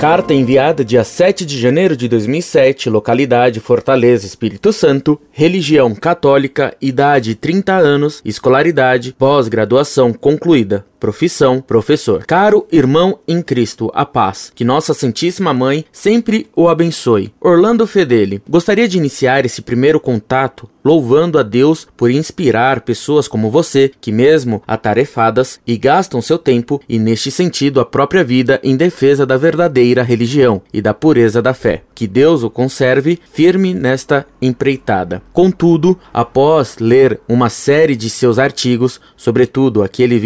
Carta enviada dia 7 de janeiro de 2007, localidade Fortaleza, Espírito Santo, religião católica, idade 30 anos, escolaridade, pós-graduação concluída. Profissão: professor. Caro irmão em Cristo, a paz. Que Nossa Santíssima Mãe sempre o abençoe. Orlando Fedeli. Gostaria de iniciar esse primeiro contato louvando a Deus por inspirar pessoas como você, que mesmo atarefadas e gastam seu tempo e neste sentido a própria vida em defesa da verdadeira religião e da pureza da fé. Que Deus o conserve firme nesta empreitada. Contudo, após ler uma série de seus artigos, sobretudo aquele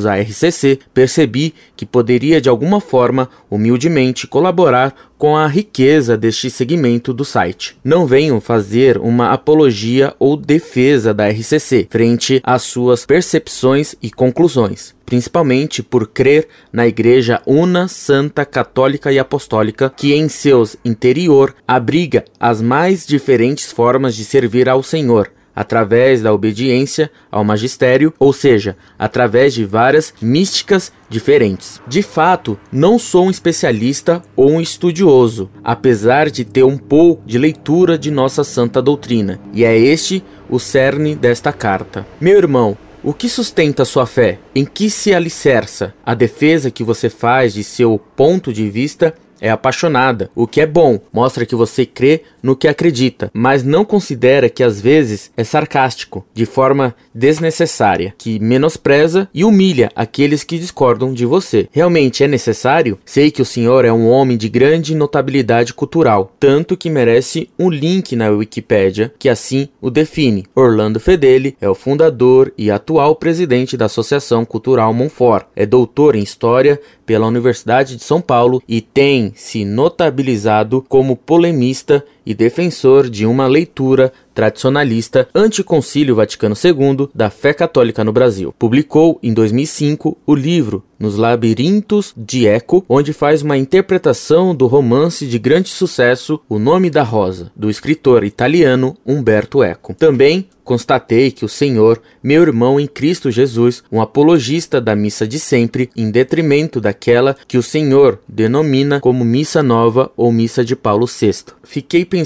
vinculados à RCC, percebi que poderia de alguma forma, humildemente, colaborar com a riqueza deste segmento do site. Não venho fazer uma apologia ou defesa da RCC frente às suas percepções e conclusões principalmente por crer na Igreja Una, Santa, Católica e Apostólica, que em seus interior abriga as mais diferentes formas de servir ao Senhor, através da obediência ao magistério, ou seja, através de várias místicas diferentes. De fato, não sou um especialista ou um estudioso, apesar de ter um pouco de leitura de nossa santa doutrina, e é este o cerne desta carta. Meu irmão, o que sustenta sua fé? Em que se alicerça? A defesa que você faz de seu ponto de vista é apaixonada, o que é bom, mostra que você crê no que acredita, mas não considera que às vezes é sarcástico, de forma desnecessária, que menospreza e humilha aqueles que discordam de você. Realmente é necessário? Sei que o senhor é um homem de grande notabilidade cultural, tanto que merece um link na Wikipédia que assim o define. Orlando Fedeli é o fundador e atual presidente da Associação Cultural Monfort. É doutor em História pela Universidade de São Paulo e tem se notabilizado como polemista e defensor de uma leitura tradicionalista anticoncílio Vaticano II da fé católica no Brasil. Publicou em 2005 o livro Nos Labirintos de Eco, onde faz uma interpretação do romance de grande sucesso O Nome da Rosa, do escritor italiano Umberto Eco. Também constatei que o Senhor, meu irmão em Cristo Jesus, um apologista da missa de sempre, em detrimento daquela que o Senhor denomina como missa nova ou missa de Paulo VI. Fiquei pensando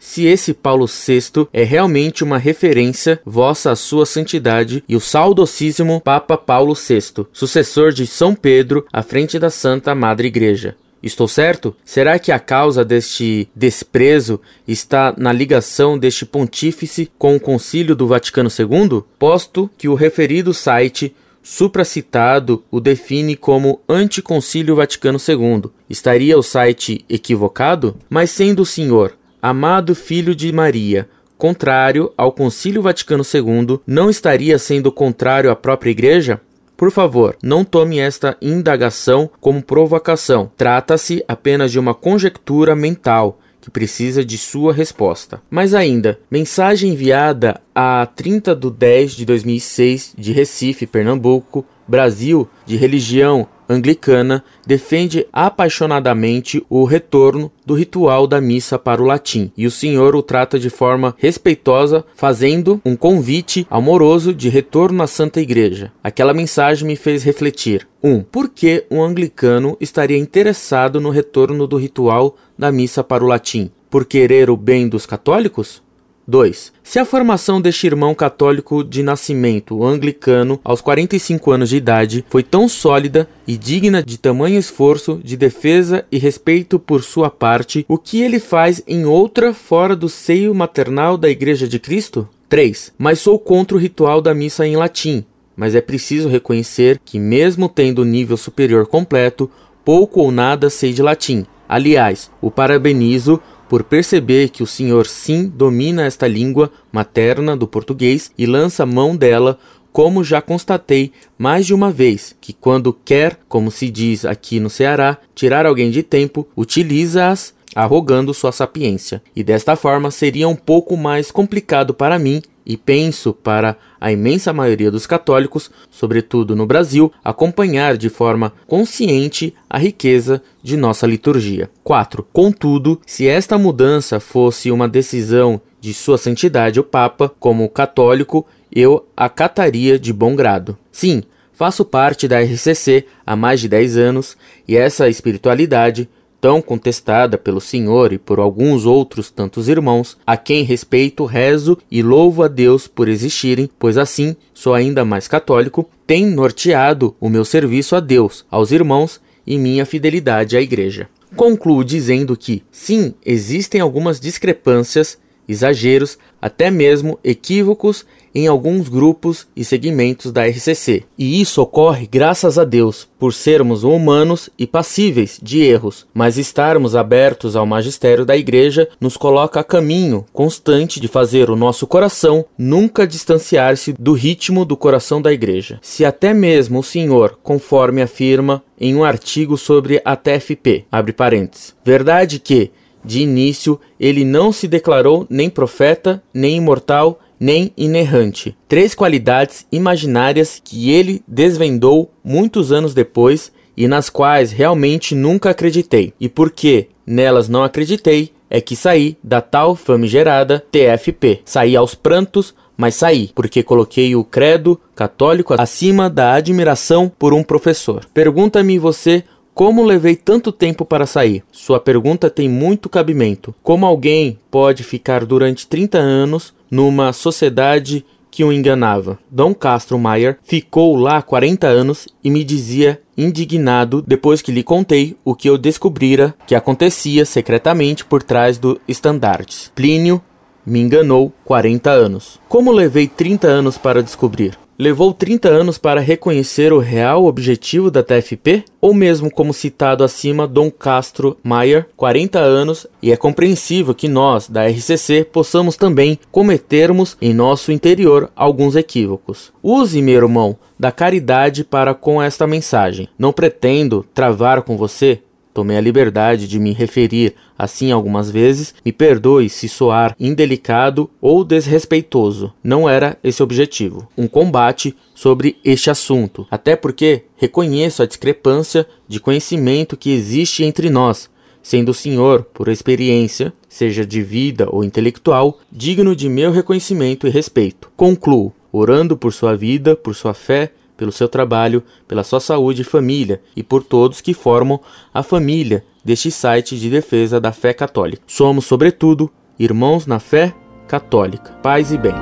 se esse Paulo VI é realmente uma referência vossa à sua santidade e o saudosíssimo Papa Paulo VI, sucessor de São Pedro à frente da Santa Madre Igreja. Estou certo? Será que a causa deste desprezo está na ligação deste pontífice com o Concílio do Vaticano II? Posto que o referido site supracitado o define como Anticoncílio Vaticano II. Estaria o site equivocado? Mas sendo o senhor, amado filho de Maria, contrário ao Concílio Vaticano II, não estaria sendo contrário à própria Igreja? Por favor, não tome esta indagação como provocação. Trata-se apenas de uma conjectura mental que precisa de sua resposta. Mas ainda, mensagem enviada a 30 de 10 de 2006 de Recife, Pernambuco, Brasil, de religião anglicana, defende apaixonadamente o retorno do ritual da missa para o latim, e o senhor o trata de forma respeitosa, fazendo um convite amoroso de retorno à Santa Igreja. Aquela mensagem me fez refletir. 1. Um, por que um anglicano estaria interessado no retorno do ritual da missa para o latim? Por querer o bem dos católicos? 2. Se a formação deste irmão católico de nascimento anglicano aos 45 anos de idade foi tão sólida e digna de tamanho esforço de defesa e respeito por sua parte, o que ele faz em outra fora do seio maternal da Igreja de Cristo? 3. Mas sou contra o ritual da missa em latim, mas é preciso reconhecer que, mesmo tendo nível superior completo, pouco ou nada sei de latim. Aliás, o parabenizo por perceber que o senhor sim domina esta língua materna do português e lança mão dela, como já constatei mais de uma vez, que quando quer, como se diz aqui no Ceará, tirar alguém de tempo, utiliza-as arrogando sua sapiência. E desta forma seria um pouco mais complicado para mim e penso para a imensa maioria dos católicos, sobretudo no Brasil, acompanhar de forma consciente a riqueza de nossa liturgia. 4. Contudo, se esta mudança fosse uma decisão de Sua Santidade o Papa, como católico, eu acataria de bom grado. Sim, faço parte da RCC há mais de 10 anos e essa espiritualidade tão contestada pelo Senhor e por alguns outros tantos irmãos, a quem respeito, rezo e louvo a Deus por existirem, pois assim sou ainda mais católico, tem norteado o meu serviço a Deus, aos irmãos e minha fidelidade à Igreja. Concluo dizendo que, sim, existem algumas discrepâncias, exageros, até mesmo equívocos em alguns grupos e segmentos da RCC. E isso ocorre graças a Deus, por sermos humanos e passíveis de erros, mas estarmos abertos ao magistério da Igreja nos coloca a caminho constante de fazer o nosso coração nunca distanciar-se do ritmo do coração da Igreja. Se até mesmo o Senhor, conforme afirma em um artigo sobre a TFP, abre parênteses, verdade que de início ele não se declarou nem profeta, nem imortal, nem inerrante. Três qualidades imaginárias que ele desvendou muitos anos depois e nas quais realmente nunca acreditei. E porque nelas não acreditei, é que saí da tal famigerada TFP. Saí aos prantos, mas saí, porque coloquei o credo católico acima da admiração por um professor. Pergunta-me você como levei tanto tempo para sair? Sua pergunta tem muito cabimento. Como alguém pode ficar durante 30 anos numa sociedade que o enganava. Dom Castro Maier ficou lá 40 anos e me dizia indignado depois que lhe contei o que eu descobrira que acontecia secretamente por trás do estandartes. Plínio me enganou 40 anos. Como levei 30 anos para descobrir? Levou 30 anos para reconhecer o real objetivo da TFP? Ou mesmo como citado acima, Dom Castro Maier, 40 anos, e é compreensível que nós, da RCC, possamos também cometermos em nosso interior alguns equívocos. Use, meu irmão, da caridade para com esta mensagem. Não pretendo travar com você Tomei a liberdade de me referir assim algumas vezes. Me perdoe se soar indelicado ou desrespeitoso. Não era esse objetivo. Um combate sobre este assunto. Até porque reconheço a discrepância de conhecimento que existe entre nós, sendo o senhor, por experiência, seja de vida ou intelectual, digno de meu reconhecimento e respeito. Concluo, orando por sua vida, por sua fé pelo seu trabalho, pela sua saúde e família e por todos que formam a família deste site de defesa da fé católica. Somos, sobretudo, irmãos na fé católica. Paz e bem.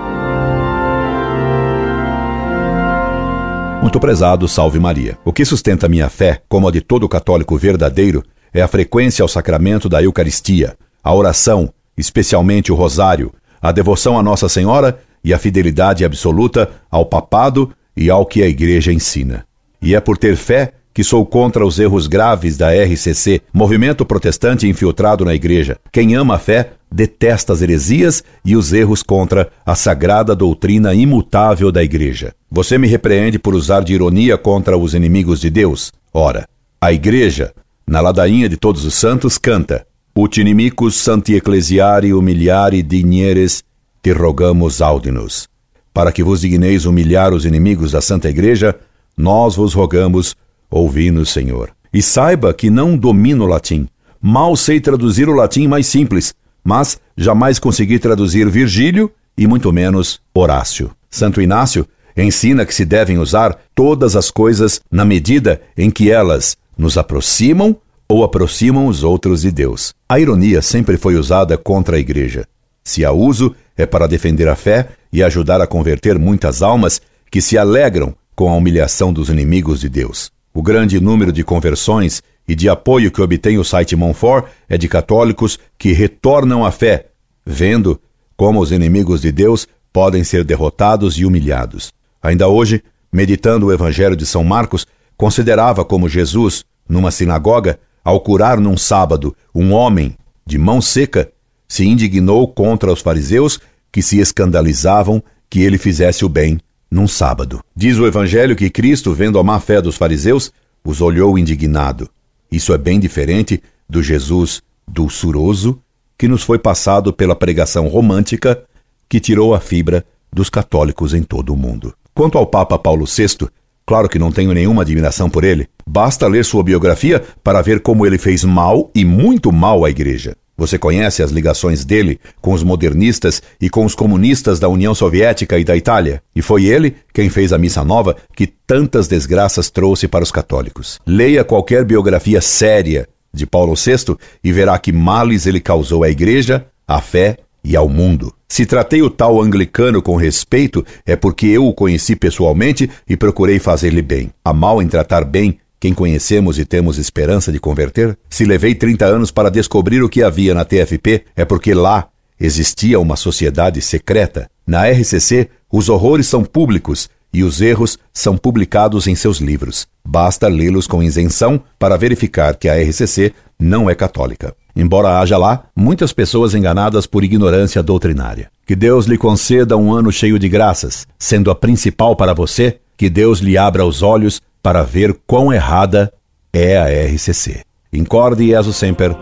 Muito prezado, salve Maria. O que sustenta minha fé, como a de todo católico verdadeiro, é a frequência ao sacramento da Eucaristia, a oração, especialmente o rosário, a devoção a Nossa Senhora e a fidelidade absoluta ao papado e ao que a Igreja ensina. E é por ter fé que sou contra os erros graves da RCC, movimento protestante infiltrado na Igreja. Quem ama a fé detesta as heresias e os erros contra a sagrada doutrina imutável da Igreja. Você me repreende por usar de ironia contra os inimigos de Deus? Ora, a Igreja, na ladainha de todos os santos, canta: Ut inimicus santi ecclesiari humiliari digneres te rogamos audinos para que vos digneis humilhar os inimigos da Santa Igreja, nós vos rogamos, ouvi-nos, Senhor. E saiba que não domino o latim. Mal sei traduzir o latim mais simples, mas jamais consegui traduzir Virgílio e muito menos Horácio. Santo Inácio ensina que se devem usar todas as coisas na medida em que elas nos aproximam ou aproximam os outros de Deus. A ironia sempre foi usada contra a Igreja. Se a uso, é para defender a fé e ajudar a converter muitas almas que se alegram com a humilhação dos inimigos de Deus. O grande número de conversões e de apoio que obtém o site Monfort é de católicos que retornam à fé, vendo como os inimigos de Deus podem ser derrotados e humilhados. Ainda hoje, meditando o Evangelho de São Marcos, considerava como Jesus, numa sinagoga, ao curar num sábado um homem de mão seca, se indignou contra os fariseus que se escandalizavam que ele fizesse o bem num sábado. Diz o Evangelho que Cristo, vendo a má fé dos fariseus, os olhou indignado. Isso é bem diferente do Jesus dulçuroso que nos foi passado pela pregação romântica que tirou a fibra dos católicos em todo o mundo. Quanto ao Papa Paulo VI, claro que não tenho nenhuma admiração por ele. Basta ler sua biografia para ver como ele fez mal e muito mal à Igreja. Você conhece as ligações dele com os modernistas e com os comunistas da União Soviética e da Itália? E foi ele quem fez a Missa Nova que tantas desgraças trouxe para os católicos. Leia qualquer biografia séria de Paulo VI e verá que males ele causou à igreja, à fé e ao mundo. Se tratei o tal anglicano com respeito, é porque eu o conheci pessoalmente e procurei fazer-lhe bem. Há mal em tratar bem quem conhecemos e temos esperança de converter? Se levei 30 anos para descobrir o que havia na TFP, é porque lá existia uma sociedade secreta. Na RCC, os horrores são públicos e os erros são publicados em seus livros. Basta lê-los com isenção para verificar que a RCC não é católica. Embora haja lá muitas pessoas enganadas por ignorância doutrinária. Que Deus lhe conceda um ano cheio de graças, sendo a principal para você, que Deus lhe abra os olhos para ver quão errada é a RCC. Incorde Jesus Semper,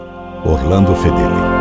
Orlando Fedeli.